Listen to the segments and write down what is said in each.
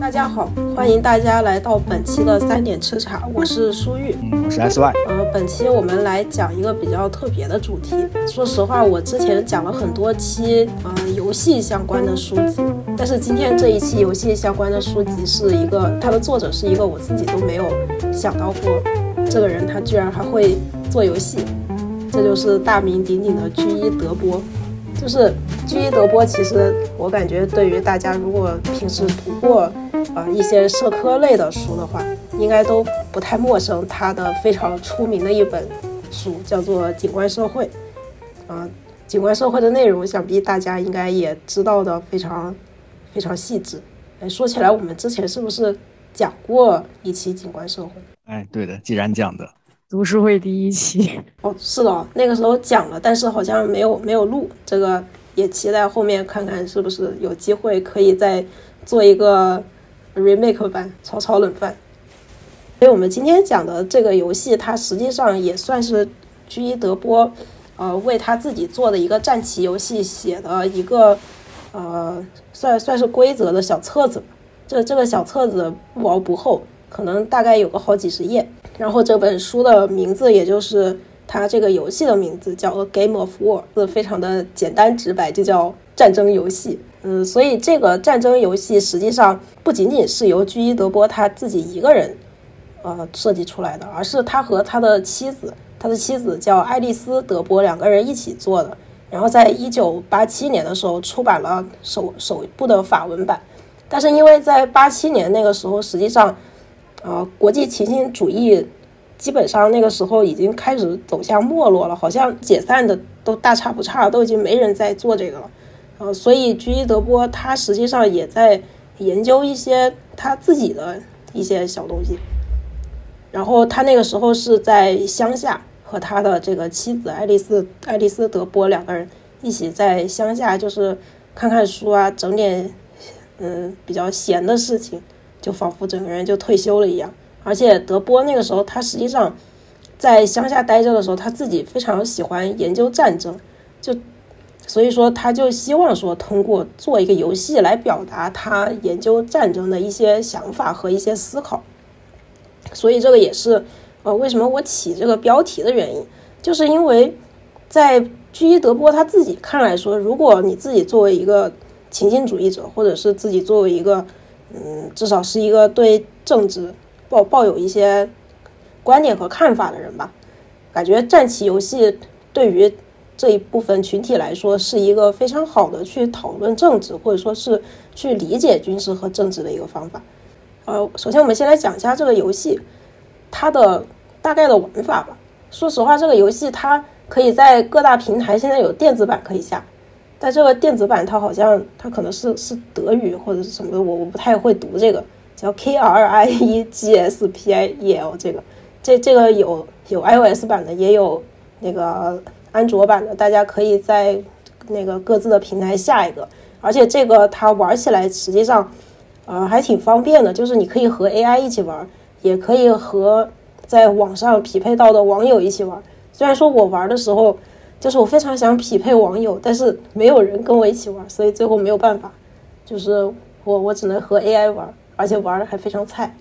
大家好，欢迎大家来到本期的三点吃茶，我是舒玉，嗯，我是 S Y。呃，本期我们来讲一个比较特别的主题。说实话，我之前讲了很多期呃游戏相关的书籍，但是今天这一期游戏相关的书籍是一个，它的作者是一个我自己都没有想到过，这个人他居然还会做游戏，这就是大名鼎鼎的居伊德波。就是居伊德波，其实我感觉对于大家如果平时读过。呃，一些社科类的书的话，应该都不太陌生。他的非常出名的一本书叫做《景观社会》。啊，《景观社会》的内容，想必大家应该也知道的非常非常细致。哎，说起来，我们之前是不是讲过一期《景观社会》？哎，对的，既然讲的读书会第一期。哦，是的，那个时候讲了，但是好像没有没有录。这个也期待后面看看是不是有机会可以再做一个。remake 版炒炒冷饭，所以我们今天讲的这个游戏，它实际上也算是居伊德波，呃，为他自己做的一个战棋游戏写的一个，呃，算算是规则的小册子。这这个小册子不薄不厚，可能大概有个好几十页。然后这本书的名字，也就是它这个游戏的名字，叫《A Game of War》，非常的简单直白，就叫战争游戏。嗯，所以这个战争游戏实际上不仅仅是由居伊德波他自己一个人，呃设计出来的，而是他和他的妻子，他的妻子叫爱丽丝德波两个人一起做的。然后在一九八七年的时候出版了首首部的法文版，但是因为在八七年那个时候，实际上，呃，国际情形主义基本上那个时候已经开始走向没落了，好像解散的都大差不差，都已经没人在做这个了。呃，所以居伊德波他实际上也在研究一些他自己的一些小东西。然后他那个时候是在乡下和他的这个妻子爱丽丝爱丽丝德波两个人一起在乡下，就是看看书啊，整点嗯比较闲的事情，就仿佛整个人就退休了一样。而且德波那个时候他实际上在乡下待着的时候，他自己非常喜欢研究战争，就。所以说，他就希望说通过做一个游戏来表达他研究战争的一些想法和一些思考。所以这个也是，呃，为什么我起这个标题的原因，就是因为在居伊德波他自己看来说，如果你自己作为一个情境主义者，或者是自己作为一个，嗯，至少是一个对政治抱抱有一些观点和看法的人吧，感觉战棋游戏对于。这一部分群体来说，是一个非常好的去讨论政治，或者说是去理解军事和政治的一个方法。呃，首先我们先来讲一下这个游戏它的大概的玩法吧。说实话，这个游戏它可以在各大平台现在有电子版可以下，但这个电子版它好像它可能是是德语或者是什么，我我不太会读这个，叫 K R I E G S P I E L 这个，这这个有有 iOS 版的，也有那个。安卓版的，大家可以在那个各自的平台下一个，而且这个它玩起来实际上，呃，还挺方便的，就是你可以和 AI 一起玩，也可以和在网上匹配到的网友一起玩。虽然说我玩的时候，就是我非常想匹配网友，但是没有人跟我一起玩，所以最后没有办法，就是我我只能和 AI 玩，而且玩的还非常菜。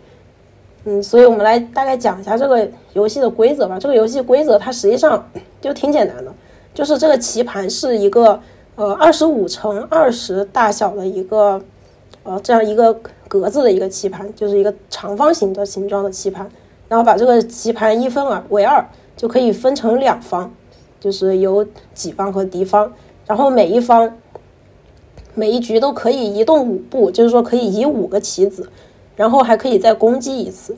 嗯，所以我们来大概讲一下这个游戏的规则吧。这个游戏规则它实际上就挺简单的，就是这个棋盘是一个呃二十五乘二十大小的一个呃这样一个格子的一个棋盘，就是一个长方形的形状的棋盘。然后把这个棋盘一分而为二，就可以分成两方，就是有己方和敌方。然后每一方每一局都可以移动五步，就是说可以移五个棋子。然后还可以再攻击一次，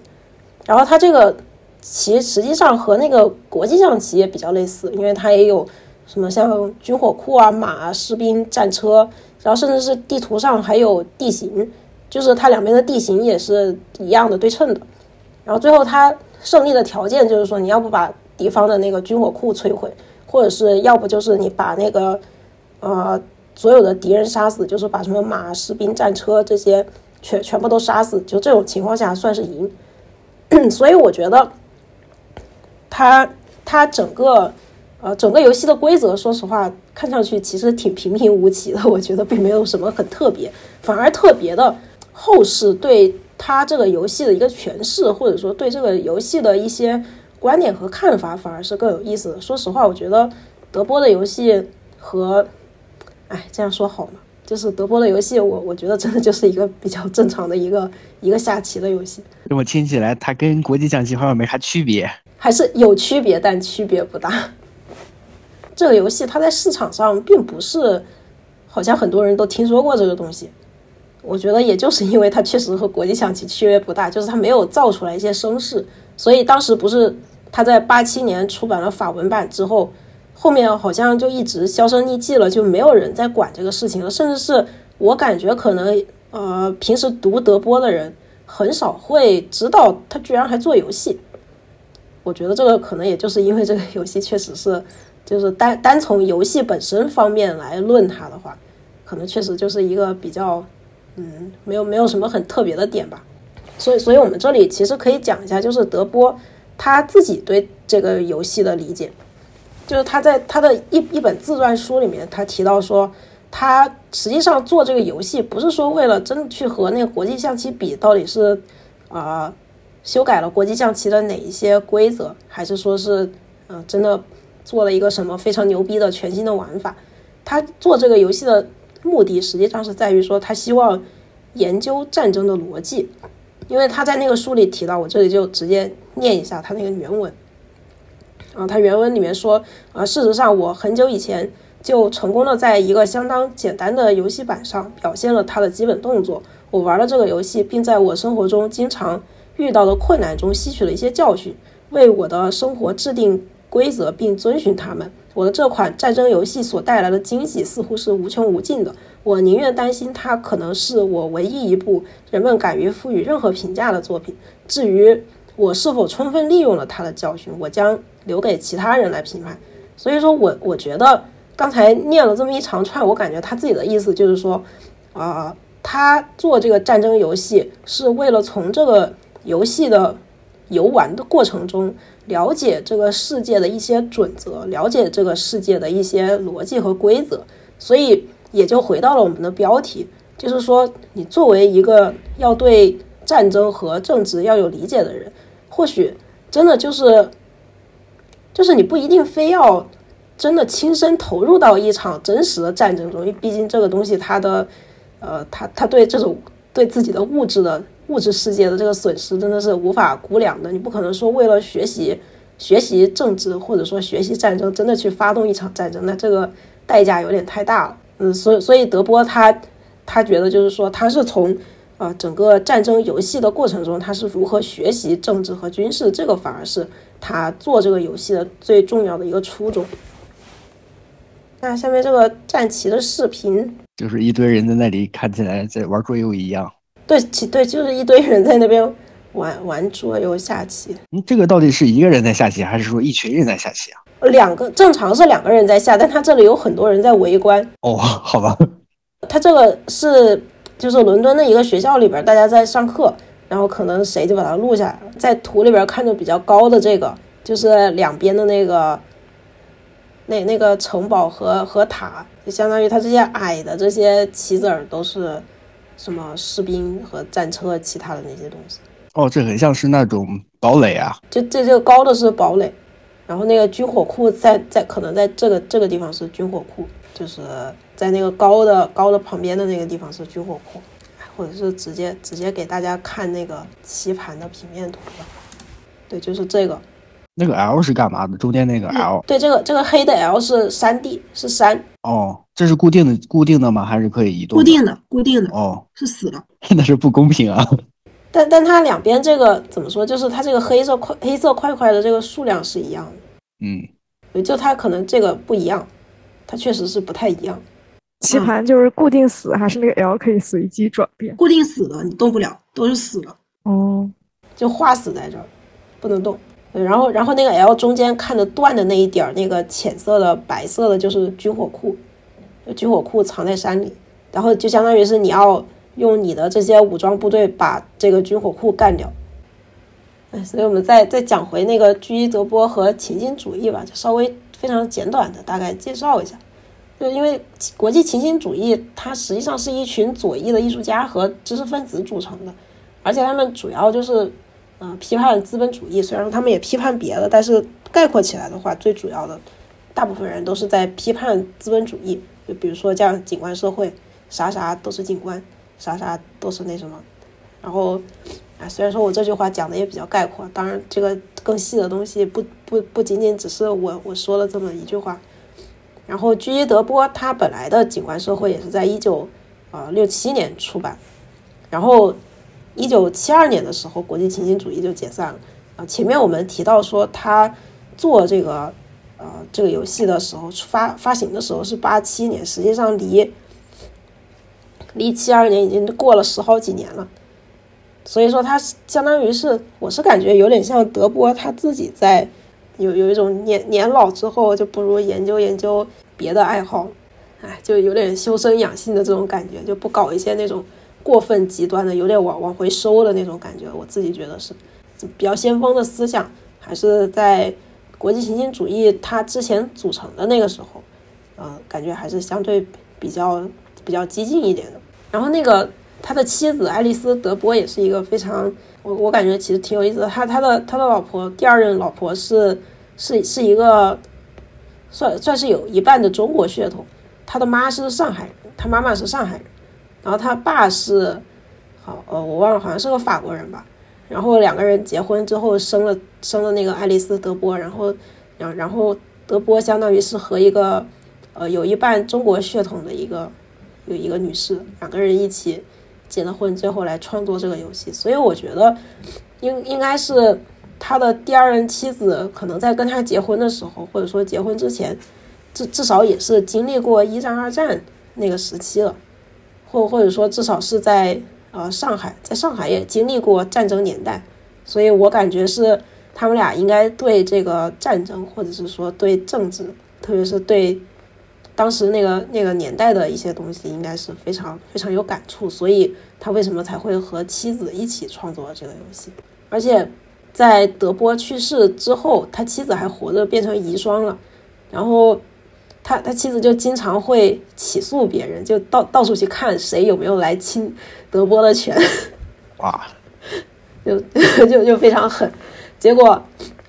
然后它这个棋实际上和那个国际象棋也比较类似，因为它也有什么像军火库啊、马、士兵、战车，然后甚至是地图上还有地形，就是它两边的地形也是一样的对称的。然后最后它胜利的条件就是说，你要不把敌方的那个军火库摧毁，或者是要不就是你把那个呃所有的敌人杀死，就是把什么马、士兵、战车这些。全全部都杀死，就这种情况下算是赢，所以我觉得，他他整个呃，整个游戏的规则，说实话，看上去其实挺平平无奇的，我觉得并没有什么很特别，反而特别的后世对他这个游戏的一个诠释，或者说对这个游戏的一些观点和看法，反而是更有意思的。说实话，我觉得德波的游戏和，哎，这样说好吗？就是德波的游戏，我我觉得真的就是一个比较正常的一个一个下棋的游戏。这么听起来，它跟国际象棋好像没啥区别，还是有区别，但区别不大。这个游戏它在市场上并不是，好像很多人都听说过这个东西。我觉得也就是因为它确实和国际象棋区别不大，就是它没有造出来一些声势，所以当时不是他在八七年出版了法文版之后，后面好像就一直销声匿迹了，就没有人在管这个事情了。甚至是我感觉可能呃平时读德波的人很少会知道他居然还做游戏。我觉得这个可能也就是因为这个游戏确实是。就是单单从游戏本身方面来论它的话，可能确实就是一个比较，嗯，没有没有什么很特别的点吧。所以，所以我们这里其实可以讲一下，就是德波他自己对这个游戏的理解。就是他在他的一一本自传书里面，他提到说，他实际上做这个游戏不是说为了真的去和那个国际象棋比，到底是啊修改了国际象棋的哪一些规则，还是说是嗯真的。做了一个什么非常牛逼的全新的玩法？他做这个游戏的目的实际上是在于说，他希望研究战争的逻辑。因为他在那个书里提到，我这里就直接念一下他那个原文。啊，他原文里面说，啊，事实上我很久以前就成功的在一个相当简单的游戏板上表现了他的基本动作。我玩了这个游戏，并在我生活中经常遇到的困难中吸取了一些教训，为我的生活制定。规则并遵循他们。我的这款战争游戏所带来的惊喜似乎是无穷无尽的。我宁愿担心它可能是我唯一一部人们敢于赋予任何评价的作品。至于我是否充分利用了它的教训，我将留给其他人来评判。所以说我我觉得刚才念了这么一长串，我感觉他自己的意思就是说，啊，他做这个战争游戏是为了从这个游戏的游玩的过程中。了解这个世界的一些准则，了解这个世界的一些逻辑和规则，所以也就回到了我们的标题，就是说，你作为一个要对战争和政治要有理解的人，或许真的就是，就是你不一定非要真的亲身投入到一场真实的战争中，因为毕竟这个东西它的，呃，它它对这种对自己的物质的。物质世界的这个损失真的是无法估量的。你不可能说为了学习学习政治或者说学习战争，真的去发动一场战争，那这个代价有点太大了。嗯，所以所以德波他他觉得就是说他是从啊整个战争游戏的过程中，他是如何学习政治和军事，这个反而是他做这个游戏的最重要的一个初衷。那下面这个战旗的视频，就是一堆人在那里看起来在玩桌游一样。对，其对，就是一堆人在那边玩玩桌游下棋。嗯，这个到底是一个人在下棋，还是说一群人在下棋啊？两个正常是两个人在下，但他这里有很多人在围观。哦，好吧。他这个是就是伦敦的一个学校里边，大家在上课，然后可能谁就把它录下来了。在图里边看着比较高的这个，就是两边的那个那那个城堡和和塔，就相当于它这些矮的这些棋子儿都是。什么士兵和战车，其他的那些东西。哦，这很像是那种堡垒啊。就这这个高的是堡垒，然后那个军火库在在可能在这个这个地方是军火库，就是在那个高的高的旁边的那个地方是军火库，或者是直接直接给大家看那个棋盘的平面图吧。对，就是这个。那个 L 是干嘛的？中间那个 L，对，这个这个黑的 L 是山地，是山。哦，这是固定的，固定的吗？还是可以移动？固定的，固定的。哦，是死了。那是不公平啊！但但它两边这个怎么说？就是它这个黑色块黑色块块的这个数量是一样的。嗯，就它可能这个不一样，它确实是不太一样。棋盘就是固定死，还是那个 L 可以随机转变？固定死的，你动不了，都是死的。哦，就画死在这儿，不能动。然后，然后那个 L 中间看着断的那一点儿，那个浅色的白色的，就是军火库，军火库藏在山里。然后就相当于是你要用你的这些武装部队把这个军火库干掉。哎，所以我们再再讲回那个居伊德波和情景主义吧，就稍微非常简短的大概介绍一下。就因为国际琴心主义，它实际上是一群左翼的艺术家和知识分子组成的，而且他们主要就是，呃，批判资本主义。虽然他们也批判别的，但是概括起来的话，最主要的，大部分人都是在批判资本主义。就比如说像景观社会，啥啥都是景观，啥啥都是那什么。然后，啊，虽然说我这句话讲的也比较概括，当然这个更细的东西不不不仅仅只是我我说了这么一句话。然后，居伊·德波他本来的景观社会也是在一九呃六七年出版，然后一九七二年的时候，国际情形主义就解散了。啊，前面我们提到说他做这个呃这个游戏的时候发发行的时候是八七年，实际上离离七二年已经过了十好几年了。所以说，他相当于是，我是感觉有点像德波他自己在。有有一种年年老之后就不如研究研究别的爱好，哎，就有点修身养性的这种感觉，就不搞一些那种过分极端的，有点往往回收的那种感觉。我自己觉得是比较先锋的思想，还是在国际行星主义它之前组成的那个时候，嗯，感觉还是相对比较比较激进一点的。然后那个他的妻子爱丽丝·德波也是一个非常。我我感觉其实挺有意思的，他他的他的老婆第二任老婆是是是一个算算是有一半的中国血统，他的妈是上海人，他妈妈是上海人，然后他爸是好呃我忘了好像是个法国人吧，然后两个人结婚之后生了生了那个爱丽丝德波，然后然然后德波相当于是和一个呃有一半中国血统的一个有一个女士两个人一起。结了婚，最后来创作这个游戏，所以我觉得应应该是他的第二任妻子，可能在跟他结婚的时候，或者说结婚之前，至至少也是经历过一战、二战那个时期了，或或者说至少是在呃上海，在上海也经历过战争年代，所以我感觉是他们俩应该对这个战争，或者是说对政治，特别是对。当时那个那个年代的一些东西，应该是非常非常有感触，所以他为什么才会和妻子一起创作这个游戏？而且在德波去世之后，他妻子还活着，变成遗孀了。然后他他妻子就经常会起诉别人，就到到处去看谁有没有来侵德波的权。哇，就 就就非常狠。结果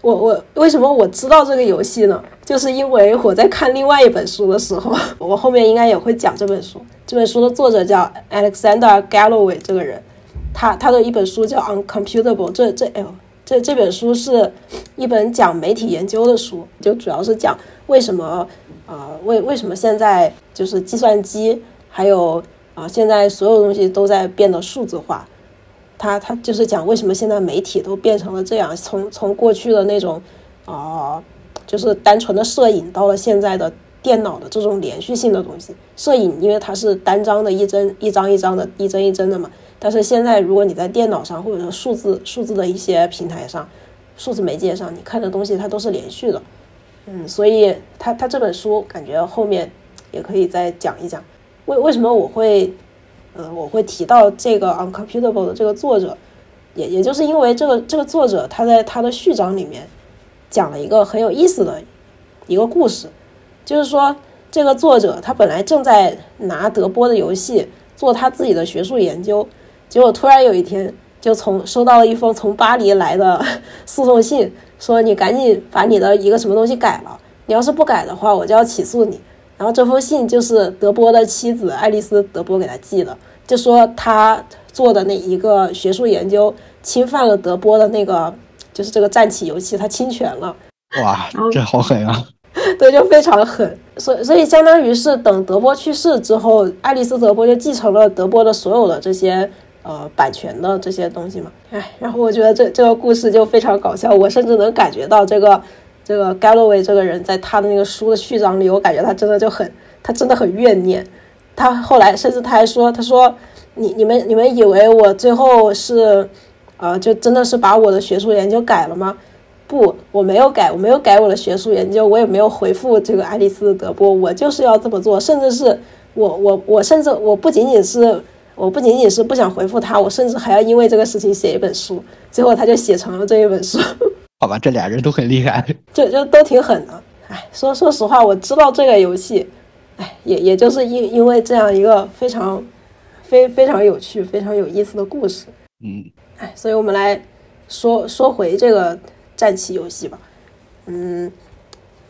我我为什么我知道这个游戏呢？就是因为我在看另外一本书的时候，我后面应该也会讲这本书。这本书的作者叫 Alexander Galloway，这个人，他他的一本书叫 Uncomputable。这这哎呦，这这本书是一本讲媒体研究的书，就主要是讲为什么啊为为什么现在就是计算机还有啊现在所有东西都在变得数字化。他他就是讲为什么现在媒体都变成了这样，从从过去的那种啊。就是单纯的摄影，到了现在的电脑的这种连续性的东西。摄影因为它是单张的，一帧一张一张的，一帧一帧的嘛。但是现在如果你在电脑上或者说数字数字的一些平台上，数字媒介上，你看的东西它都是连续的。嗯，所以他他这本书感觉后面也可以再讲一讲，为为什么我会，呃，我会提到这个 uncomputable 的这个作者，也也就是因为这个这个作者他在他的序章里面。讲了一个很有意思的一个故事，就是说这个作者他本来正在拿德波的游戏做他自己的学术研究，结果突然有一天就从收到了一封从巴黎来的 诉讼信，说你赶紧把你的一个什么东西改了，你要是不改的话，我就要起诉你。然后这封信就是德波的妻子爱丽丝·德波给他寄的，就说他做的那一个学术研究侵犯了德波的那个。就是这个战棋游戏，他侵权了，哇，这好狠啊！对，就非常狠。所所以，相当于是等德波去世之后，爱丽丝·德波就继承了德波的所有的这些呃版权的这些东西嘛。哎，然后我觉得这这个故事就非常搞笑。我甚至能感觉到这个这个 Galloway 这个人在他的那个书的序章里，我感觉他真的就很，他真的很怨念。他后来甚至他还说，他说你你们你们以为我最后是。啊，就真的是把我的学术研究改了吗？不，我没有改，我没有改我的学术研究，我也没有回复这个爱丽丝的·德波，我就是要这么做，甚至是我，我，我甚至我不仅仅是，我不仅仅是不想回复他，我甚至还要因为这个事情写一本书，最后他就写成了这一本书。好吧，这俩人都很厉害，就就都挺狠的。哎，说说实话，我知道这个游戏，哎，也也就是因因为这样一个非常非非常有趣、非常有意思的故事，嗯，哎，所以我们来说说回这个战棋游戏吧。嗯，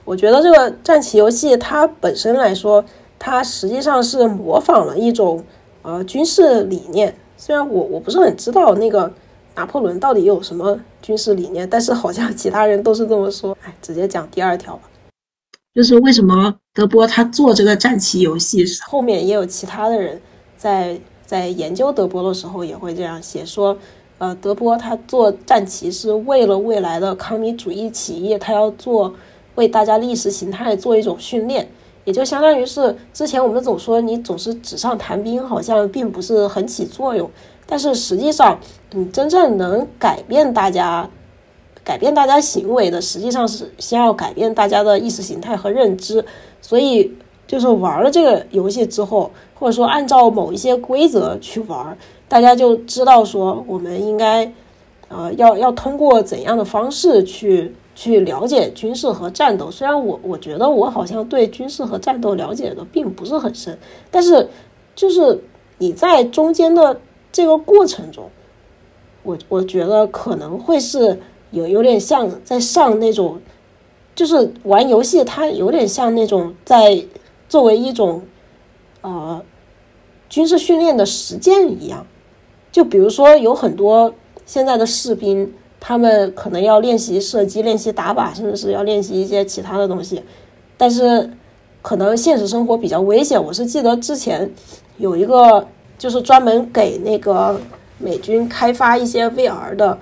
我觉得这个战棋游戏它本身来说，它实际上是模仿了一种呃军事理念。虽然我我不是很知道那个拿破仑到底有什么军事理念，但是好像其他人都是这么说。哎，直接讲第二条吧。就是为什么德波他做这个战棋游戏，后面也有其他的人在在研究德波的时候也会这样写说，呃，德波他做战棋是为了未来的康尼主义企业，他要做为大家历史形态做一种训练，也就相当于是之前我们总说你总是纸上谈兵，好像并不是很起作用，但是实际上你真正能改变大家。改变大家行为的，实际上是先要改变大家的意识形态和认知。所以，就是玩了这个游戏之后，或者说按照某一些规则去玩，大家就知道说我们应该，呃，要要通过怎样的方式去去了解军事和战斗。虽然我我觉得我好像对军事和战斗了解的并不是很深，但是就是你在中间的这个过程中，我我觉得可能会是。有有点像在上那种，就是玩游戏，它有点像那种在作为一种呃军事训练的实践一样。就比如说，有很多现在的士兵，他们可能要练习射击、练习打靶，甚至是要练习一些其他的东西。但是可能现实生活比较危险。我是记得之前有一个，就是专门给那个美军开发一些 VR 的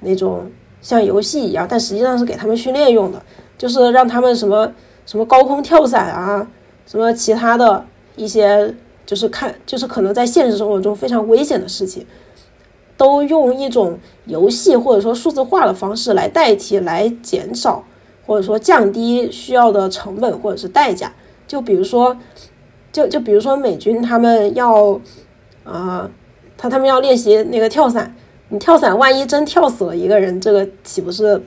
那种。像游戏一样，但实际上是给他们训练用的，就是让他们什么什么高空跳伞啊，什么其他的一些，就是看，就是可能在现实生活中非常危险的事情，都用一种游戏或者说数字化的方式来代替，来减少或者说降低需要的成本或者是代价。就比如说，就就比如说美军他们要，呃，他他们要练习那个跳伞。你跳伞，万一真跳死了一个人，这个岂不是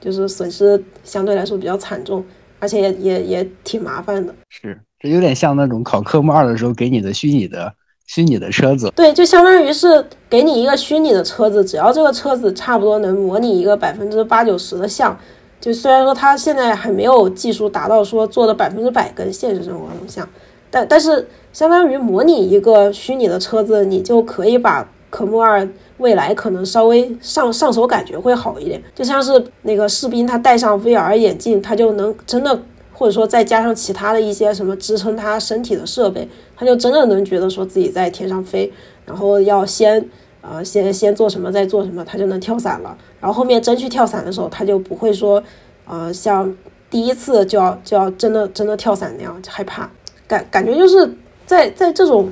就是损失相对来说比较惨重，而且也也也挺麻烦的。是，这有点像那种考科目二的时候给你的虚拟的虚拟的车子。对，就相当于是给你一个虚拟的车子，只要这个车子差不多能模拟一个百分之八九十的像，就虽然说它现在还没有技术达到说做的百分之百跟现实生活中像，但但是相当于模拟一个虚拟的车子，你就可以把科目二。未来可能稍微上上手感觉会好一点，就像是那个士兵他戴上 VR 眼镜，他就能真的，或者说再加上其他的一些什么支撑他身体的设备，他就真的能觉得说自己在天上飞，然后要先呃先先做什么再做什么，他就能跳伞了。然后后面真去跳伞的时候，他就不会说呃像第一次就要就要真的真的跳伞那样害怕，感感觉就是在在这种，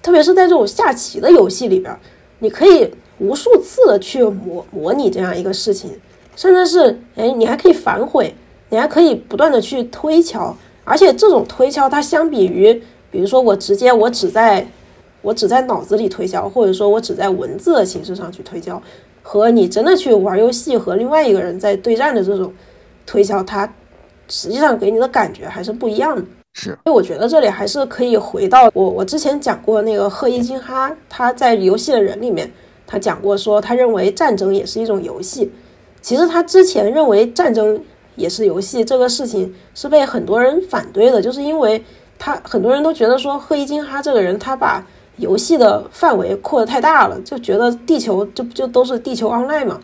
特别是在这种下棋的游戏里边，你可以。无数次的去模模拟这样一个事情，甚至是哎，你还可以反悔，你还可以不断的去推敲，而且这种推敲，它相比于，比如说我直接我只在，我只在脑子里推敲，或者说我只在文字的形式上去推敲，和你真的去玩游戏和另外一个人在对战的这种推敲，它实际上给你的感觉还是不一样的。是，所以我觉得这里还是可以回到我我之前讲过那个赫伊金哈，他在游戏的人里面。他讲过说，他认为战争也是一种游戏。其实他之前认为战争也是游戏这个事情是被很多人反对的，就是因为他很多人都觉得说赫伊金哈这个人他把游戏的范围扩得太大了，就觉得地球就就都是地球 online 嘛。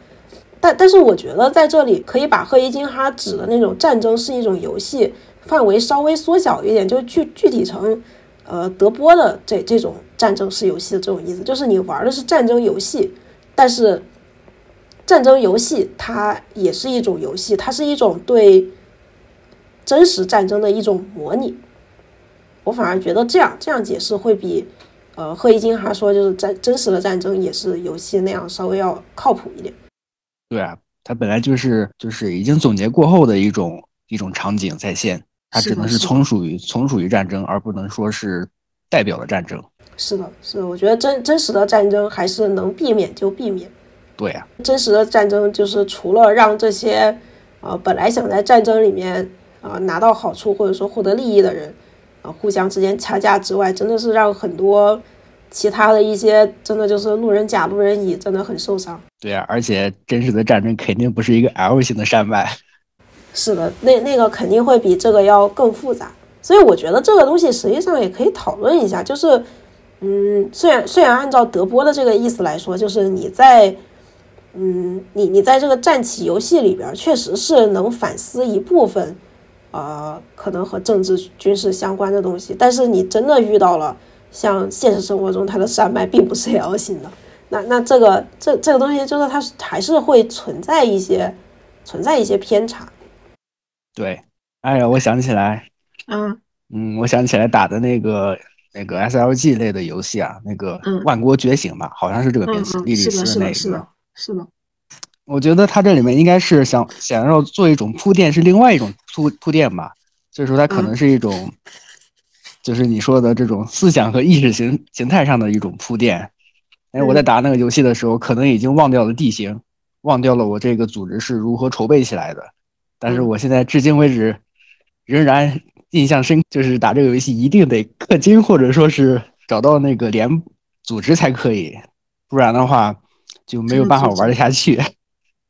但但是我觉得在这里可以把赫伊金哈指的那种战争是一种游戏范围稍微缩小一点，就具具体成。呃，德波的这这种战争是游戏的这种意思，就是你玩的是战争游戏，但是战争游戏它也是一种游戏，它是一种对真实战争的一种模拟。我反而觉得这样这样解释会比呃贺一金他说就是战真实的战争也是游戏那样稍微要靠谱一点。对啊，它本来就是就是已经总结过后的一种一种场景再现。它只能是从属于从属于战争，而不能说是代表了战争。是的，是的，我觉得真真实的战争还是能避免就避免。对啊，真实的战争就是除了让这些呃本来想在战争里面啊、拿到好处或者说获得利益的人啊、互相之间掐架之外，真的是让很多其他的一些真的就是路人甲、路人乙真的很受伤。对啊，而且真实的战争肯定不是一个 L 型的山脉。是的，那那个肯定会比这个要更复杂，所以我觉得这个东西实际上也可以讨论一下，就是，嗯，虽然虽然按照德波的这个意思来说，就是你在，嗯，你你在这个战棋游戏里边确实是能反思一部分，呃，可能和政治军事相关的东西，但是你真的遇到了像现实生活中它的山脉并不是 L 型的，那那这个这这个东西就是它还是会存在一些存在一些偏差。对，哎呀，我想起来，嗯。嗯，我想起来打的那个那个 SLG 类的游戏啊，那个嗯《万国觉醒》吧，好像是这个嗯名字，嗯，莉莉丝的，是的，丝那个是的。，我觉得他这里面应该是想想要做一种铺垫，是另外一种铺铺垫吧，所以说它可能嗯。是一种，就是你说的这种思想和意识形形态上的一种铺垫。哎，我在嗯。打那个游戏的时候，可能已经忘掉了地形，忘掉了我这个组织是如何筹备起来的，但是嗯。我现在至今为止仍然印象深，就是打这个游戏一定得氪金，或者说是找到那个连组织才可以，不然的话就没有办法玩得下去。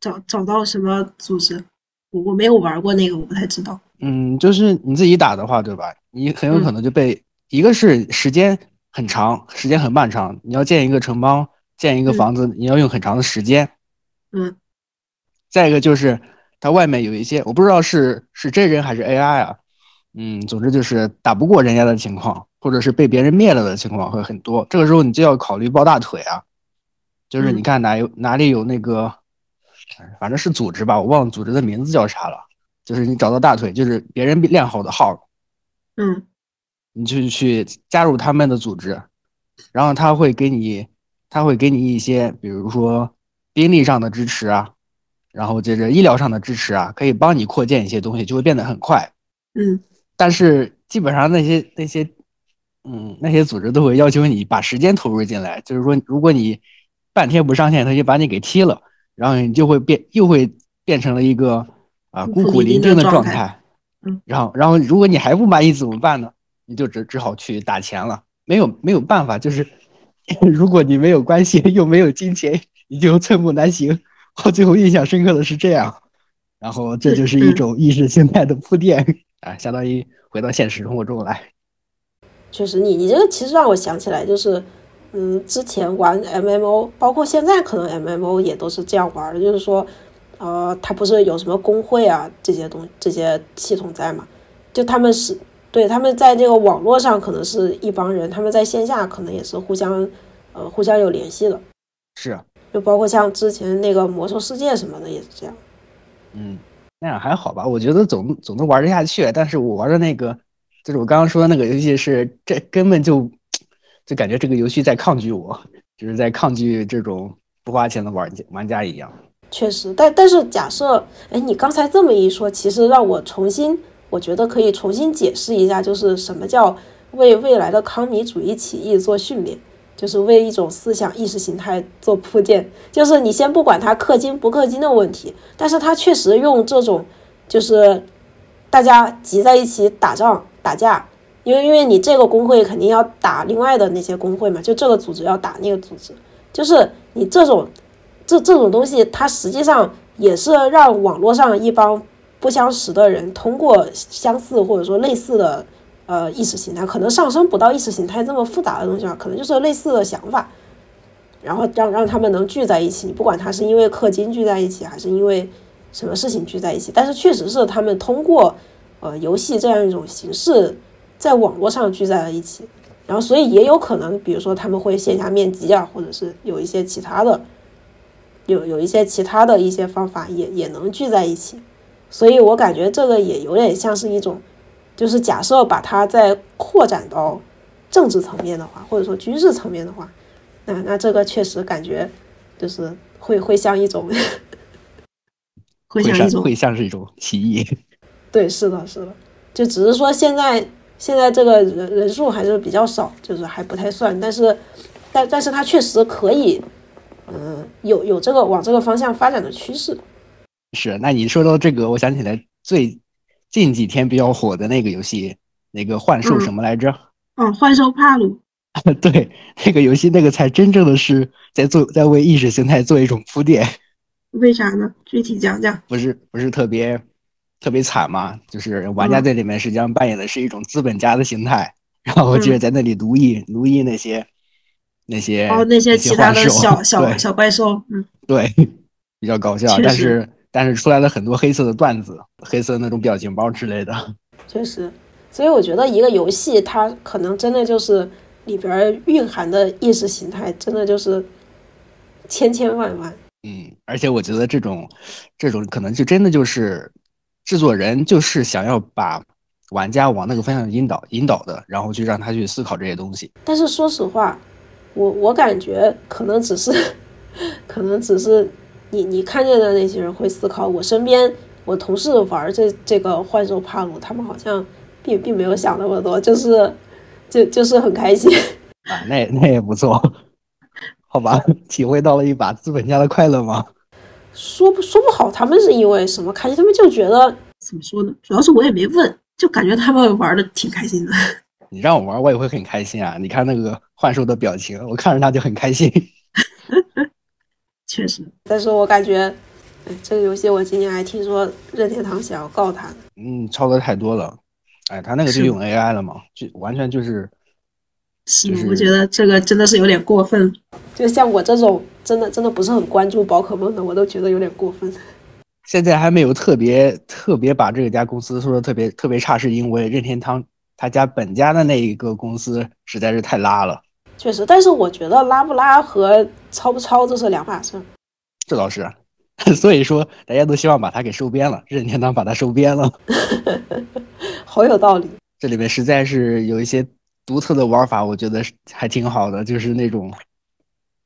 找找到什么组织？我我没有玩过那个，我不太知道。嗯，就是你自己打的话，对吧？你很有可能就被、一个是时间很长，时间很漫长，你要建一个城邦，建一个嗯房子，你要用很长的时间。嗯再一个就是它外面有一些，我不知道是是真人还是 AI 啊，嗯，总之就是打不过人家的情况，或者是被别人灭了的情况会很多。这个时候你就要考虑抱大腿啊，就是你嗯看哪有哪里有那个，反正是组织吧，我忘了组织的名字叫啥了。就是你找到大腿，就是别人练好的号，嗯你就去加入他们的组织，然后他会给你，他会给你一些，比如说兵力上的支持啊，然后接着医疗上的支持啊，可以帮你扩建一些东西，就会变得很快。嗯但是基本上那些那些，嗯，那些组织都会要求你把时间投入进来，就是说，如果你半天不上线，他就把你给踢了，然后你就会变，又会变成了一个啊孤苦伶仃的的状态。嗯，然后然后如果你还不满意怎么办呢？你就只只好去打钱了，没有没有办法，就是 如果你没有关系又没有金钱，你就寸步难行。我最后印象深刻的是这样，然后这就是一嗯种意识形态的铺垫啊，相当于回到现实生活中来。确实你，你这个其实让我想起来，就是，嗯，之前玩 MMO，包括现在可能 MMO 也都是这样玩的，就是说，呃，它不是有什么工会啊这些东这些系统在嘛？就他们是对他们在这个网络上可能是一帮人，他们在线下可能也是互相，呃，互相有联系的。是，啊就包括像之前那个魔兽世界什么的也是这样。嗯，那样还好吧？我觉得总总能玩得下去。但是我玩的那个，就是我刚刚说的那个游戏是，这根本就就感觉这个游戏在抗拒我，就是在抗拒这种不花钱的玩家玩家一样。确实，但但是假设，哎，你刚才这么一说，其实让我重新，我觉得可以重新解释一下，就是什么叫为未来的康米主义起义做训练，就是为一种思想意识形态做铺垫。就是你先不管它氪金不氪金的问题，但是他确实用这种，就是大家集在一起打仗打架，因为因为你这个工会肯定要打另外的那些工会嘛，就这个组织要打那个组织，就是你这种。这这种东西，它实际上也是让网络上一帮不相识的人通过相似或者说类似的呃意识形态，可能上升不到意识形态这么复杂的东西吧，可能就是类似的想法，然后让让他们能聚在一起。你不管他是因为氪金聚在一起，还是因为什么事情聚在一起，但是确实是他们通过呃游戏这样一种形式，在网络上聚在了一起。然后，所以也有可能，比如说他们会线下面基啊，或者是有一些其他的。有有一些其他的一些方法也也能聚在一起，所以我感觉这个也有点像是一种，就是假设把它再扩展到政治层面的话，或者说军事层面的话，那那这个确实感觉就是会会像一种，会像一种会像是一种歧义。对，是的，是的，就只是说现在现在这个人人数还是比较少，就是还不太算，但是但但是它确实可以。嗯，有有这个往这个方向发展的趋势。是，那你说到这个，我想起来最近几天比较火的那个游戏，那个幻兽什么来着？嗯，幻兽帕鲁。对，那个游戏那个才真正的是在做，在为意识形态做一种铺垫。为啥呢？具体讲讲。不是不是特别特别惨嘛？就是玩家在里面实际上扮演的是一种资本家的形态，然后就是在那里奴役奴役那些那些哦那些其他的小小小怪兽，嗯，对，比较搞笑，但是但是出来了很多黑色的段子，黑色那种表情包之类的。确实，所以我觉得一个游戏它可能真的就是里边蕴含的意识形态，真的就是千千万万。嗯，而且我觉得这种，这种可能就真的就是制作人就是想要把玩家往那个方向引导引导的，然后去让他去思考这些东西。但是说实话，我我感觉可能只是，可能只是你你看见的那些人会思考。我身边我同事玩这这个幻兽帕鲁，他们好像并并没有想那么多，就是就就是很开心 啊，那那也不错。好吧，体会到了一把资本家的快乐吗？说不说不好，他们是因为什么开心？他们就觉得怎么说呢？主要是我也没问，就感觉他们玩的挺开心的。你让我玩，我也会很开心啊！你看那个幻兽的表情，我看着他就很开心。确实，但是我感觉，这个游戏我今年还听说任天堂想要告他。嗯，超的太多了。哎，他那个就用 AI 了嘛，就完全就是。是，我觉得这个真的是有点过分。就像我这种真的真的不是很关注宝可梦的，我都觉得有点过分。现在还没有特别特别把这家公司说的特别特别差，是因为任天堂他家本家的那一个公司实在是太拉了。确实，但是我觉得拉不拉和抄不抄这是两码事。这倒是，所以说大家都希望把它给收编了，任天堂把它收编了。好有道理。这里面实在是有一些。独特的玩法，我觉得还挺好的，就是那种，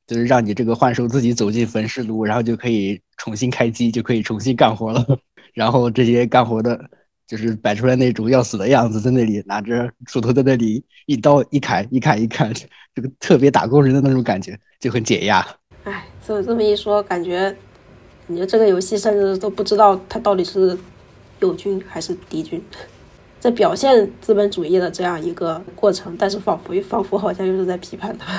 就是让你这个幻兽自己走进焚尸炉，然后就可以重新开机，就可以重新干活了。然后这些干活的，就是摆出来那种要死的样子，在那里拿着锄头在那里一刀一砍一砍一砍，这个特别打工人的那种感觉，就很解压。哎，这这么一说，感觉感觉这个游戏甚至都不知道它到底是友军还是敌军。在表现资本主义的这样一个过程，但是仿佛仿佛好像又是在批判他，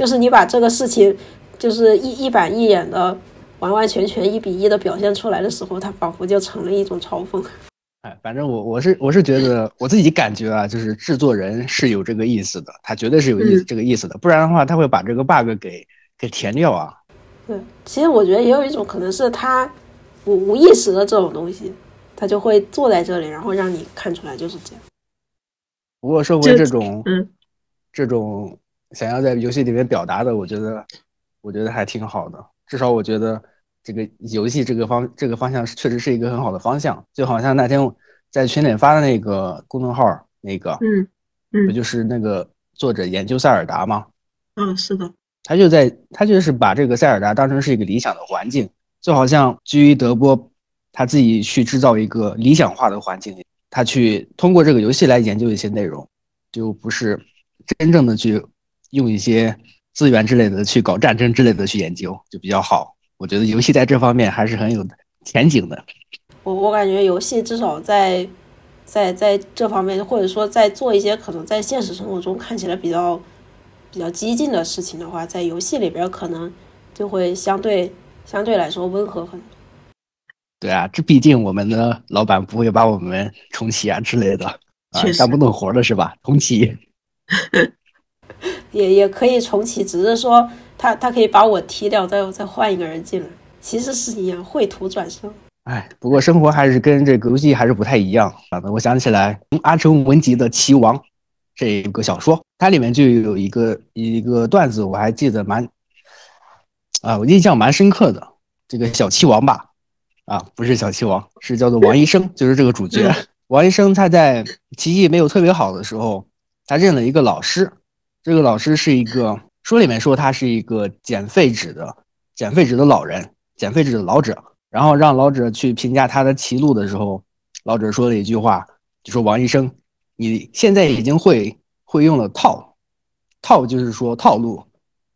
就是你把这个事情就是一一板一眼的完完全全一比一的表现出来的时候，它仿佛就成了一种嘲讽。哎，反正我我是我是觉得我自己感觉啊，就是制作人是有这个意思的，他绝对是有意这个意思的，不然的话他会把这个 bug 给给填掉啊。对，其实我觉得也有一种可能是他无无意识的这种东西。他就会坐在这里，然后让你看出来就是这样。不过说回这种，嗯，这种想要在游戏里面表达的，我觉得，我觉得还挺好的。至少我觉得这个游戏这个方这个方向确实是一个很好的方向。就好像那天在群里发的那个公众号，那个，嗯嗯，不就是那个作者研究塞尔达吗？嗯，是的。他就在他就是把这个塞尔达当成是一个理想的环境，就好像居于德波。他自己去制造一个理想化的环境，他去通过这个游戏来研究一些内容，就不是真正的去用一些资源之类的去搞战争之类的去研究，就比较好。我觉得游戏在这方面还是很有前景的。我我感觉游戏至少在在在这方面，或者说在做一些可能在现实生活中看起来比较比较激进的事情的话，在游戏里边可能就会相对相对来说温和很多。对啊，这毕竟我们的老板不会把我们重启啊之类的啊，干不动活了是吧？重启 也也可以重启，只是说他他可以把我踢掉，再再换一个人进来，其实是一样，绘图转生。哎，不过生活还是跟这个游戏还是不太一样啊。我想起来阿城文集的《棋王》这个小说，它里面就有一个一个段子，我还记得蛮啊，我印象蛮深刻的。这个小棋王吧。啊，不是小棋王，是叫做王医生，就是这个主角。王医生他在棋艺没有特别好的时候，他认了一个老师。这个老师是一个书里面说他是一个捡废纸的捡废纸的老人，捡废纸的老者。然后让老者去评价他的棋路的时候，老者说了一句话，就说王医生，你现在已经会会用了套，套就是说套路，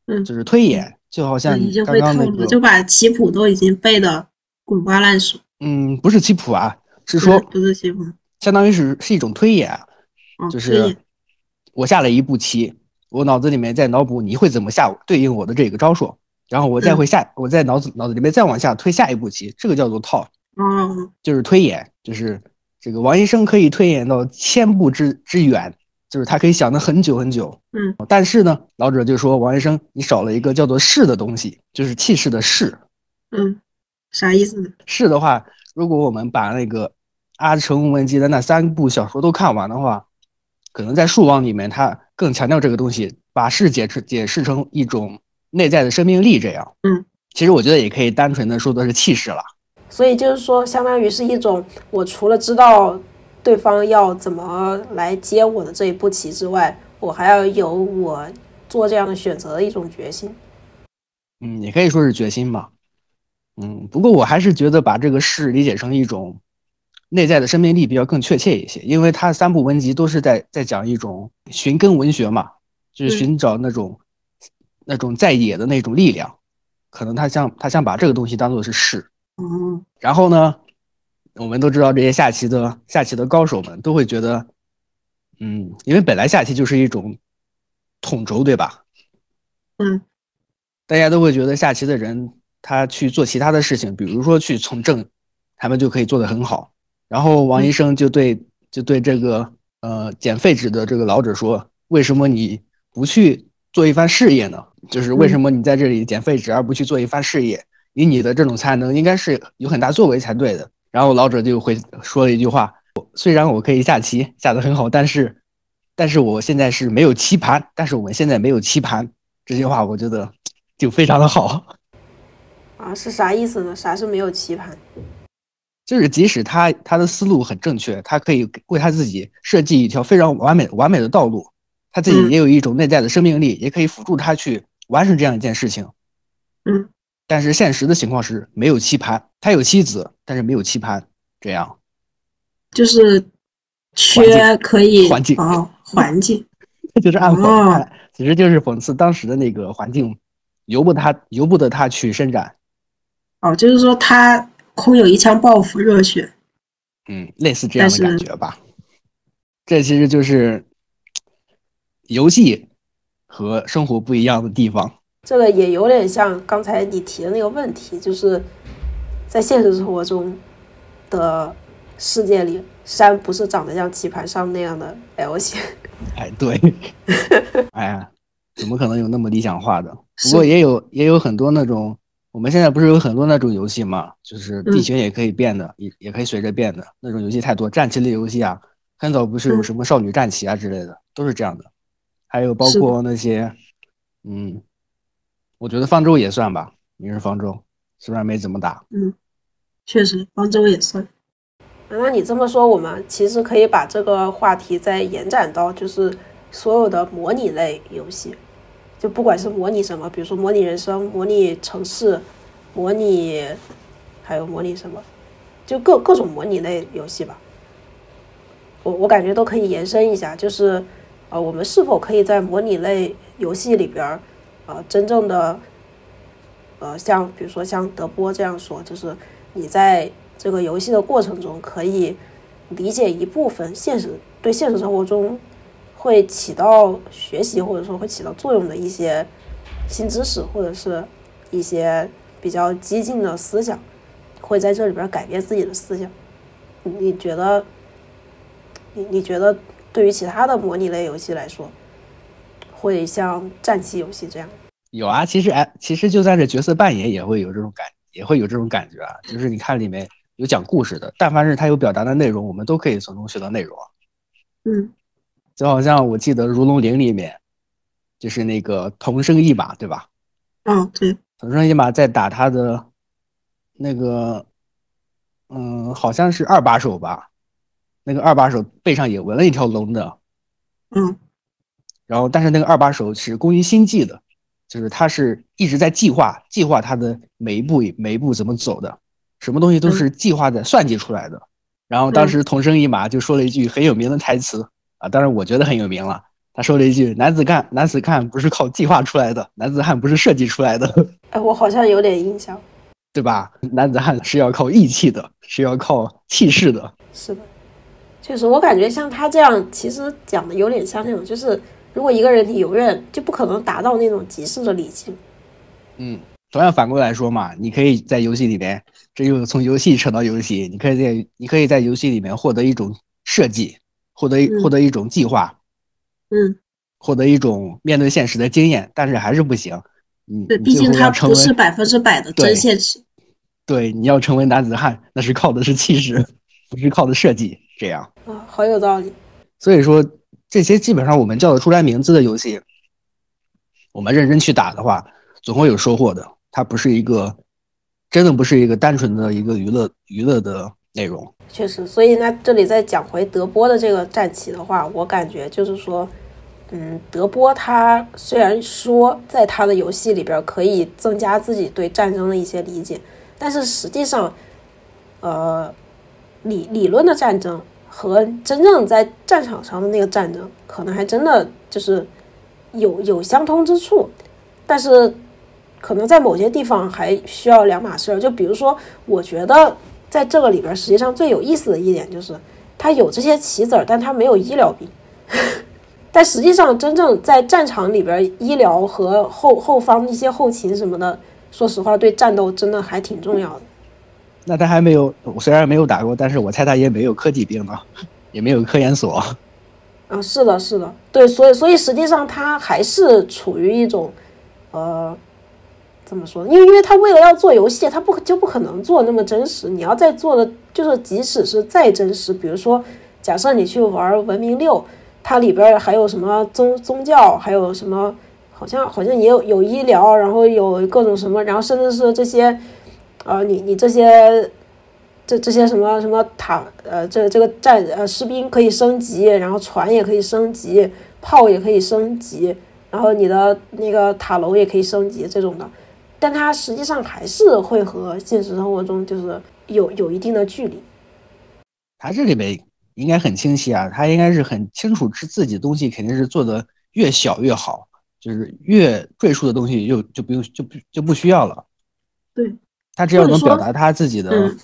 嗯，就是推演，就好像刚刚那个就把棋谱都已经背的。滚瓜烂熟，嗯，不是棋谱啊，是说不是棋谱，相当于是是一种推演，哦，就是我下了一步棋，我脑子里面在脑补你会怎么下对应我的这个招数，然后我再会下，我在脑子脑子里面再往下推下一步棋，这个叫做套，嗯，就是推演，就是这个王医生可以推演到千步之之远，就是他可以想的很久很久。嗯，但是呢，老者就说王医生你少了一个叫做势的东西，就是气势的势。嗯，啥意思呢？势的话，如果我们把那个阿成文集的那三部小说都看完的话，可能在树王里面，他更强调这个东西，把势解释解释成一种内在的生命力，这样。嗯，其实我觉得也可以单纯的说的是气势了。所以就是说，相当于是一种我除了知道对方要怎么来接我的这一步棋之外，我还要有我做这样的选择的一种决心。嗯，也可以说是决心吧。嗯，不过我还是觉得把这个事理解成一种内在的生命力比较更确切一些，因为他三部文集都是在在讲一种寻根文学嘛，就是嗯寻找那种、那种在野的那种力量，可能他想他想把这个东西当做是势。嗯，然后呢，我们都知道这些下棋的下棋的高手们都会觉得，嗯，因为本来下棋就是一种统筹，对吧？嗯大家都会觉得下棋的人他去做其他的事情，比如说去从政，他们就可以做得很好。然后王医生就对就对这个呃捡废纸的这个老者说：“为什么你不去做一番事业呢？就是为什么你在这里捡废纸而不去做一番事业？以你的这种才能，应该是有很大作为才对的。”然后老者就会说了一句话：“虽然我可以下棋下得很好，但是但是我现在是没有棋盘，但是我们现在没有棋盘。”这句话我觉得就非常的好。啊，是啥意思呢？啥是没有棋盘？就是即使他他的思路很正确，他可以为他自己设计一条非常完美完美的道路，他自己嗯。也有一种内在的生命力，也可以辅助他去完成这样一件事情。嗯，但是现实的情况是没有棋盘，他有妻子，但是没有棋盘，这样就是缺可以环境哦，环境，这 就是暗讽，哦。哎其实就是讽刺当时的那个环境，由不他由不得他去伸展。哦，就是说他空有一腔抱负热血，嗯，类似这样的感觉吧。这其实就是游戏和生活不一样的地方。这个也有点像刚才你提的那个问题，就是在现实生活中的世界里，山不是长得像棋盘上那样的 L 型。哎，对，哎呀，怎么可能有那么理想化的？不过也有也有很多那种，我们现在不是有很多那种游戏嘛，就是地嗯形也可以变的，也也可以随着变的那种游戏太多，战棋类游戏啊，很早不是有嗯什么少女战棋啊之类的，都是这样的。还有包括那些，嗯，我觉得方舟也算吧，明日方舟虽然没怎么打，嗯确实方舟也算。那你这么说，我们其实可以把这个话题再延展到，就是所有的模拟类游戏，就不管是模拟什么，比如说模拟人生、模拟城市、模拟，还有模拟什么，就各各种模拟类游戏吧。我我感觉都可以延伸一下，就是呃，我们是否可以在模拟类游戏里边儿，呃，真正的，呃，像比如说像德波这样说，就是你在这个游戏的过程中，可以理解一部分现实对现实生活中会起到学习或者说会起到作用的一些新知识，或者是一些比较激进的思想，会在这里边改变自己的思想。你你觉得？你你觉得对于其他的模拟类游戏来说，会像战棋游戏这样？有啊，其实哎，其实就算是角色扮演也会有这种感，也会有这种感觉啊。就是你看里面有讲故事的，但凡是他有表达的内容，我们都可以从中学到内容啊。嗯就好像我记得《如龙零》里面，就是那个同生一马，对吧？嗯，对，同生一马在打他的那个，嗯，好像是二把手吧。那个二把手背上也纹了一条龙的，嗯然后但是那个二把手是工于心计的，就是他是一直在计划计划他的每一步每一步怎么走的，什么东西都是计划的、算计出来的。然后当时同生一马就说了一句很有名的台词啊，当然我觉得很有名了。他说了一句：“男子汉，男子汉不是靠计划出来的，男子汉不是设计出来的。哎，我好像有点印象。对吧？男子汉是要靠义气的，是要靠气势的。是的，确实，我感觉像他这样，其实讲的有点像那种，就是如果一个人你永远就不可能达到那种极致的理性。嗯，同样反过来说嘛，你可以在游戏里面，这又从游戏扯到游戏，你可以在你可以在游戏里面获得一种设计，获得一嗯获得一种计划，嗯，获得一种面对现实的经验，但是还是不行。嗯，对，毕竟它不是百分之百的真现实。对，你要成为男子汉，那是靠的是气势，不是靠的设计。这样，啊，好有道理。所以说这些基本上我们叫得出来名字的游戏，我们认真去打的话，总会有收获的。它不是一个，真的不是一个单纯的一个娱乐娱乐的内容。确实，所以那这里再讲回德波的这个战旗的话，我感觉就是说，嗯，德波他虽然说在他的游戏里边可以增加自己对战争的一些理解，但是实际上，呃，理理论的战争和真正在战场上的那个战争，可能还真的就是有有相通之处，但是可能在某些地方还需要两码事儿。就比如说，我觉得在这个里边，实际上最有意思的一点就是，他有这些棋子儿，但他没有医疗兵。但实际上，真正在战场里边，医疗和后后方一些后勤什么的，说实话，对战斗真的还挺重要的。那他还没有，我虽然没有打过，但是我猜他也没有科技兵呢，也没有科研所。啊，是的，是的，对，所以所以实际上他还是处于一种，呃，这么说？因为因为他为了要做游戏，他不就不可能做那么真实。你要再做的，就是即使是再真实，比如说，假设你去玩文明六，它里边还有什么宗宗教，还有什么，好像好像也有有医疗，然后有各种什么，然后甚至是这些，呃，你你这些。这这些什么什么塔呃，这这个战呃士兵可以升级，然后船也可以升级，炮也可以升级，然后你的那个塔楼也可以升级这种的，但它实际上还是会和现实生活中就是有有一定的距离。他这里面应该很清晰啊，他应该是很清楚自自己的东西肯定是做的越小越好，就是越赘述的东西就就不用就不就不需要了。对，他只要能表达他自己的，嗯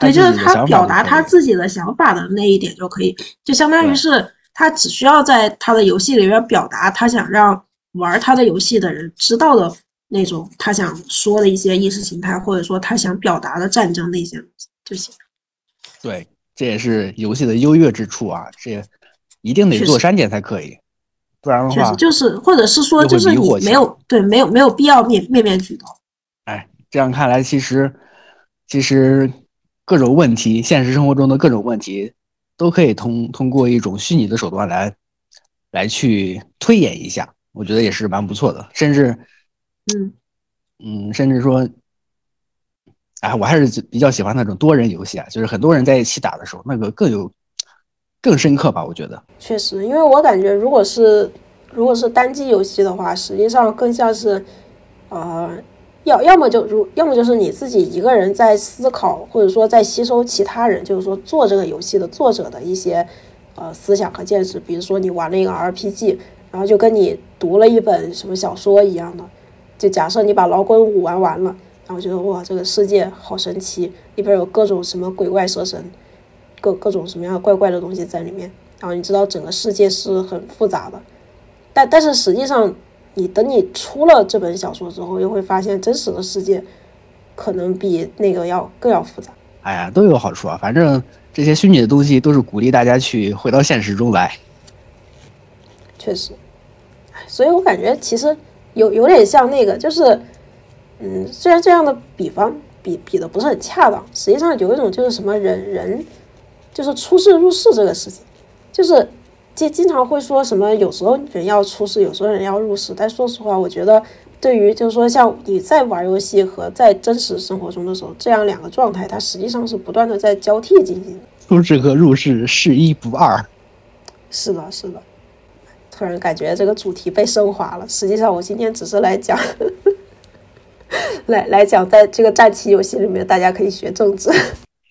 对，就是他表达他自己的想法的那一点就可以，就相当于是他只需要在他的游戏里面表达他想让玩他的游戏的人知道的那种他想说的一些意识形态，或者说他想表达的战争的一些就行。对，这也是游戏的优越之处啊，这一定得做删减才可以，不然的话确实，就是，或者是说，就是你没有对没有没有必要面面面俱到。哎，这样看来，其实其实各种问题，现实生活中的各种问题，都可以通通过一种虚拟的手段来来去推演一下，我觉得也是蛮不错的。甚至，嗯，嗯，甚至说，哎，我还是比较喜欢那种多人游戏啊，就是很多人在一起打的时候，那个更有更深刻吧，我觉得。确实，因为我感觉如果是如果是单机游戏的话，实际上更像是，呃，要要么就如要么就是你自己一个人在思考，或者说在吸收其他人，就是说做这个游戏的作者的一些呃思想和见识。比如说你玩了一个 RPG，然后就跟你读了一本什么小说一样的。就假设你把老滚五玩完了，然后觉得哇，这个世界好神奇，里边有各种什么鬼怪蛇神，各各种什么样怪怪的东西在里面。然后你知道整个世界是很复杂的，但但是实际上，你等你出了这本小说之后，又会发现真实的世界可能比那个要更要复杂。哎呀，都有好处啊，反正这些虚拟的东西都是鼓励大家去回到现实中来。确实，哎所以我感觉其实有有点像那个，就是，嗯，虽然这样的比方比比的不是很恰当，实际上有一种就是什么人人就是出世入世这个事情，就是经经常会说什么有时候人要出世，有时候人要入世，但说实话，我觉得对于就是说像你在玩游戏和在真实生活中的时候，这样两个状态，它实际上是不断的在交替进行的。出世和入世是一不二。是的，是的。突然感觉这个主题被升华了。实际上，我今天只是来讲，来来讲，在这个战棋游戏里面，大家可以学政治。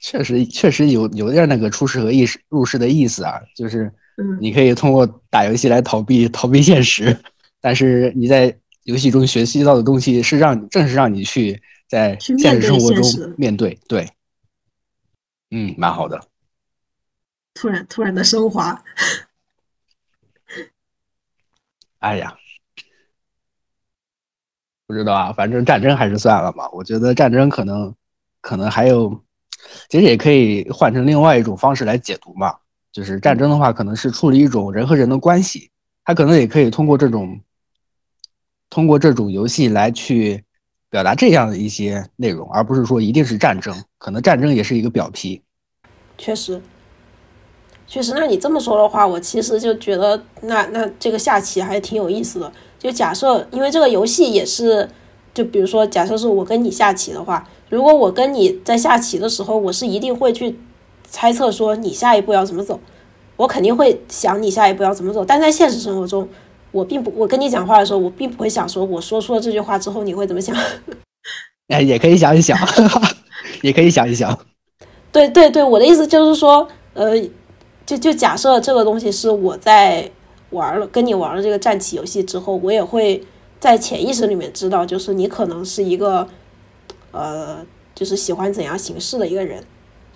确实，确实有有点那个出世和意识入世的意思啊，就是嗯你可以通过打游戏来逃避逃避现实，但是你在游戏中学习到的东西是让正是让你去在现实生活中面对，对，嗯，蛮好的。突然突然的升华，哎呀，不知道啊，反正战争还是算了吧。我觉得战争可能可能还有，其实也可以换成另外一种方式来解读嘛。就是战争的话，可能是处理一种人和人的关系，它可能也可以通过这种通过这种游戏来去表达这样的一些内容，而不是说一定是战争。可能战争也是一个表皮。确实，确实。那你这么说的话，我其实就觉得那那这个下棋还挺有意思的。就假设，因为这个游戏也是，就比如说，假设是我跟你下棋的话，如果我跟你在下棋的时候，我是一定会去猜测说你下一步要怎么走，我肯定会想你下一步要怎么走。但在现实生活中，我并不，我跟你讲话的时候，我并不会想说我说出了这句话之后你会怎么想。哎，也可以想一想，也可以想一想。对对对，我的意思就是说，呃，就就假设这个东西是我在玩了跟你玩了这个战棋游戏之后，我也会在潜意识里面知道，就是你可能是一个，呃，就是喜欢怎样行事的一个人，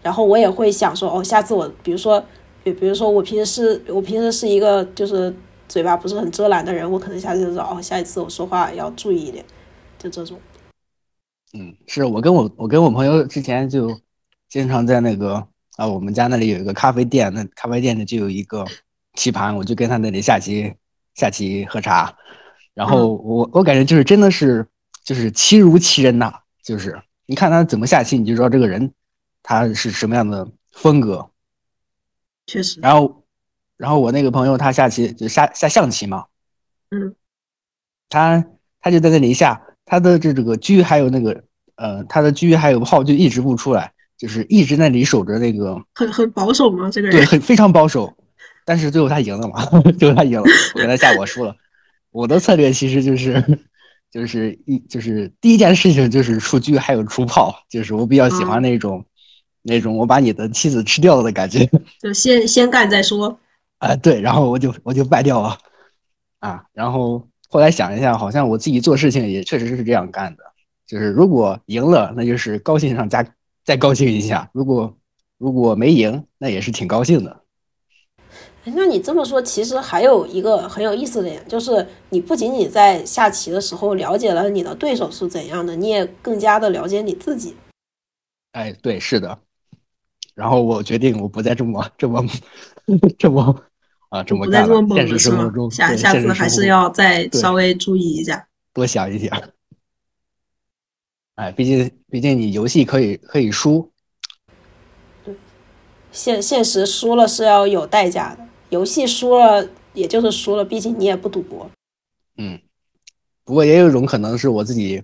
然后我也会想说，哦，下次我比如说，比比如说我平时是我平时是一个就是嘴巴不是很遮拦的人，我可能下次就知道，哦，下一次我说话要注意一点，就这种。嗯，是我跟我我跟我朋友之前就经常在那个啊，我们家那里有一个咖啡店，那咖啡店里就有一个棋盘，我就跟他那里下棋下棋喝茶，然后我我感觉就是真的是就是棋如其人呐，就是你看他怎么下棋，你就知道这个人他是什么样的风格。确实，然后然后我那个朋友他下棋就下下象棋嘛，嗯，他他就在那里下，他的这这个车还有那个呃，他的车还有炮就一直不出来，就是一直在里守着那个，很很保守吗？这个人对，很非常保守。但是最后他赢了嘛，最后他赢了，我跟他下我输了。我的策略其实就是就是一就是第一件事情就是出狙还有出炮，就是我比较喜欢那种、那种我把你的妻子吃掉了的感觉。就先先干再说。啊、对，然后我就我就败掉了，啊，然后后来想一下，好像我自己做事情也确实是这样干的，就是如果赢了，那就是高兴上加再高兴一下；如果如果没赢，那也是挺高兴的。哎那你这么说，其实还有一个很有意思的点，就是你不仅仅在下棋的时候了解了你的对手是怎样的，你也更加的了解你自己。哎，对，是的。然后我决定，我不再这么这么这么啊这么不再这么。干了现实？生活中，下下次还是要再稍微注意一下。多想一想。哎，毕竟毕竟你游戏可以可以输，现现实输了是要有代价的，游戏输了也就是输了，毕竟你也不赌博。嗯，不过也有一种可能是我自己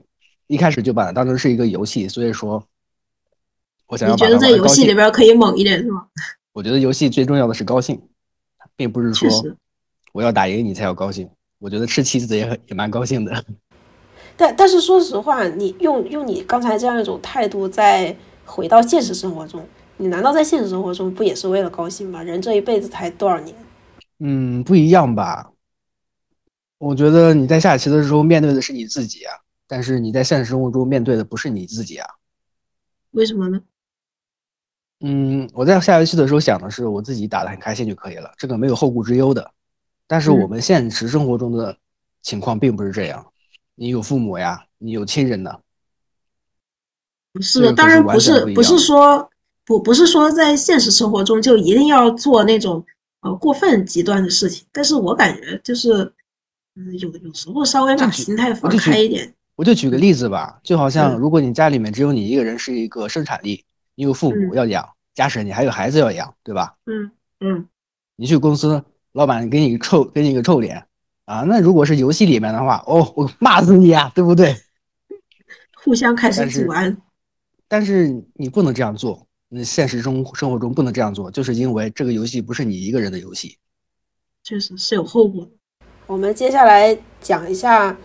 一开始就把它当成是一个游戏，所以说，我想你觉得在游。戏里边可以猛一点是吗？我觉得游戏最重要的是高兴，并不是说，我要打赢你才要高兴。我觉得吃棋子也很也蛮高兴的。但但是说实话，你用用你刚才这样一种态度再回到现实生活中，你难道在现实生活中不也是为了高兴吗？人这一辈子才多少年？嗯，不一样吧？我觉得你在下棋的时候面对的是你自己啊，但是你在现实生活中面对的不是你自己啊。为什么呢？嗯，我在下游戏的时候想的是我自己打得很开心就可以了，这个没有后顾之忧的。但是嗯我们现实生活中的情况并不是这样，你有父母呀，你有亲人呢，不是，当然不是不是说不不是说在现实生活中就一定要做那种呃过分极端的事情，但是我感觉就是，嗯，有有时候稍微把心态放开一点，我就举个例子吧，就好像嗯如果你家里面只有你一个人是一个生产力，你有父母嗯要养，加上你还有孩子要养，对吧？嗯嗯，你去公司，老板给你臭给你个臭脸啊，那如果是游戏里面的话，哦，我骂死你啊，对不对？互相开始阻拦，但是你不能这样做，那现实中生活中不能这样做，就是因为这个游戏不是你一个人的游戏。确实是有后果的。我们接下来讲一下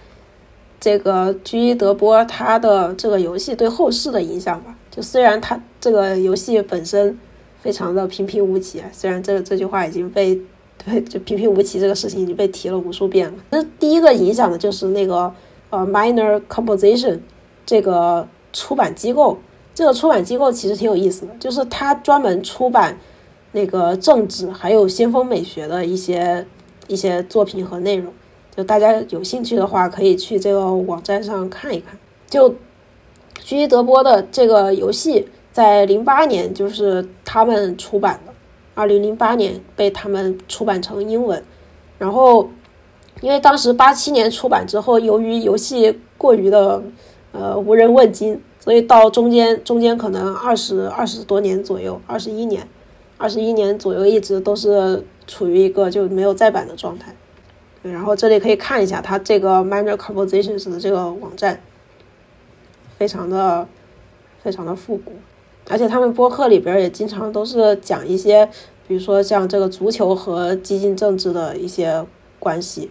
这个居伊德波他的这个游戏对后世的影响吧。就虽然他这个游戏本身非常的平平无奇，虽然这个这句话已经被对就平平无奇这个事情已经被提了无数遍了。那第一个影响的就是那个呃 minor composition 这个出版机构，这个出版机构其实挺有意思的，就是它专门出版那个政治还有先锋美学的一些一些作品和内容。就大家有兴趣的话，可以去这个网站上看一看。就居伊德波的这个游戏，在零八年就是他们出版的，二零零八年被他们出版成英文。然后，因为当时八七年出版之后，由于游戏过于的呃无人问津，所以到中间中间可能二十二十多年左右，二十一年，二十一年左右一直都是处于一个就没有再版的状态。然后这里可以看一下它这个 Minor Compositions 的这个网站，非常的非常的复古，而且他们播客里边也经常都是讲一些，比如说像这个足球和激进政治的一些关系，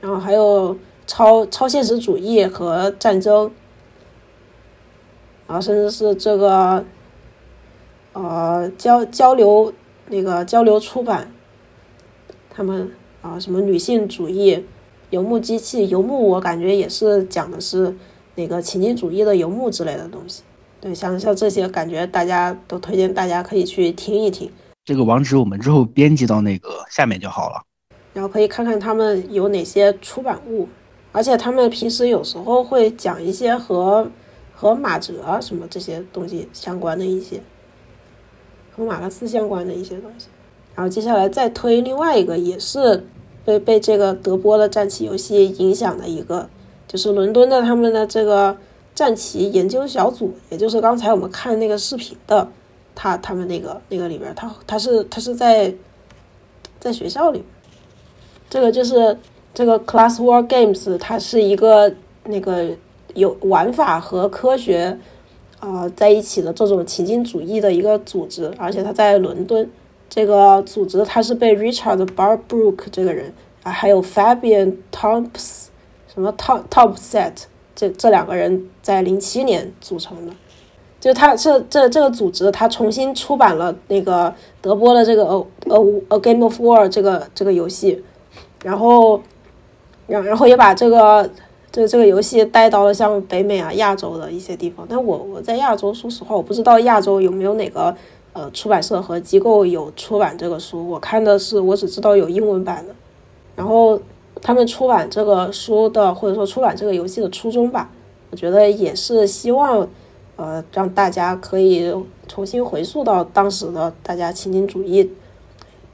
然后还有超超现实主义和战争，然后甚至是这个呃交交流那个交流出版，他们。啊，什么女性主义、游牧机器、游牧，我感觉也是讲的是那个情境主义的游牧之类的东西。对，像像这些，感觉大家都推荐大家可以去听一听。这个网址我们之后编辑到那个下面就好了。然后可以看看他们有哪些出版物，而且他们平时有时候会讲一些和和马哲什么这些东西相关的一些，和马克思相关的一些东西。然后接下来再推另外一个，也是被被这个德波的战棋游戏影响的一个，就是伦敦的他们的这个战旗研究小组，也就是刚才我们看那个视频的，他他们那个那个里边，他他是他是在在学校里，这个就是这个 Class War Games，它是一个那个有玩法和科学啊在一起的这种情境主义的一个组织，而且它在伦敦。这个组织它是被 Richard Barbrook 这个人啊，还有 Fabian Thomas 什么 Tom Topset 这这两个人在零七年组成的。就他这这这个组织，他重新出版了那个德波的这个呃呃 A Game of War 这个这个游戏，然后然然后也把这个这这个游戏带到了像北美啊、亚洲的一些地方。但我我在亚洲，说实话，我不知道亚洲有没有哪个。呃，出版社和机构有出版这个书，我看的是，我只知道有英文版的。然后他们出版这个书的，或者说出版这个游戏的初衷吧，我觉得也是希望，呃，让大家可以重新回溯到当时的大家情景主义，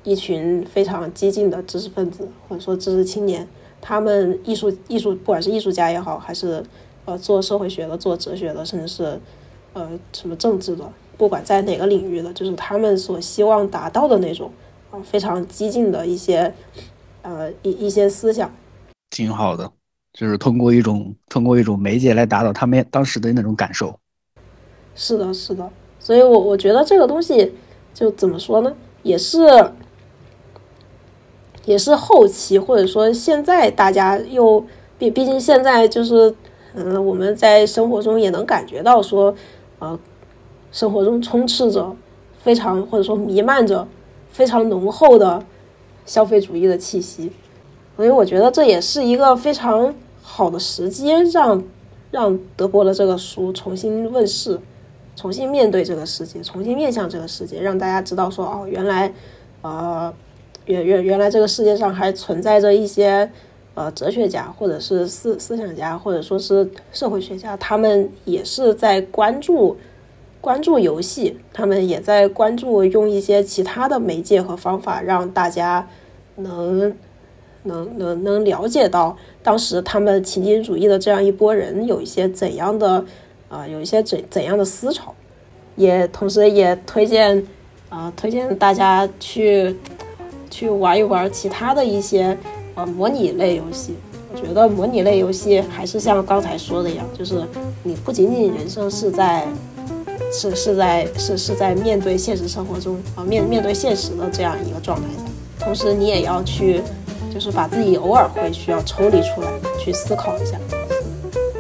一群非常激进的知识分子或者说知识青年，他们艺术艺术，不管是艺术家也好，还是呃做社会学的、做哲学的，甚至是呃什么政治的。不管在哪个领域的，就是他们所希望达到的那种啊，非常激进的一些呃一一些思想，挺好的，就是通过一种通过一种媒介来达到他们当时的那种感受。是的，是的，所以我我觉得这个东西就怎么说呢，也是也是后期或者说现在大家又毕毕竟现在就是嗯我们在生活中也能感觉到说呃。生活中充斥着非常或者说弥漫着非常浓厚的消费主义的气息，所以我觉得这也是一个非常好的时机，让让德波的这个书重新问世，重新面对这个世界，重新面向这个世界，让大家知道说哦，原来呃原原原来这个世界上还存在着一些呃哲学家或者是思思想家或者说是社会学家，他们也是在关注。关注游戏，他们也在关注用一些其他的媒介和方法，让大家能能能能了解到当时他们情景主义的这样一波人有一些怎样的啊，有一些怎怎样的思潮，也同时也推荐啊推荐大家去去玩一玩其他的一些呃模拟类游戏。我觉得模拟类游戏还是像刚才说的一样，就是你不仅仅人生是在。是是在是是在面对现实生活中啊面面对现实的这样一个状态下，同时你也要去，就是把自己偶尔会需要抽离出来去思考一下。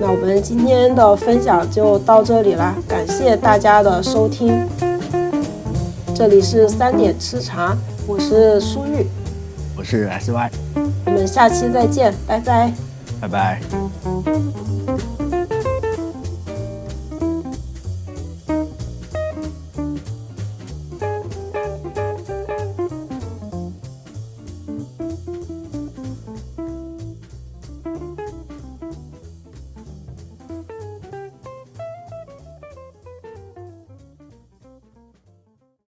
那我们今天的分享就到这里啦，感谢大家的收听。这里是三点吃茶，我是舒玉，我是 SY，我们下期再见，拜拜，拜拜。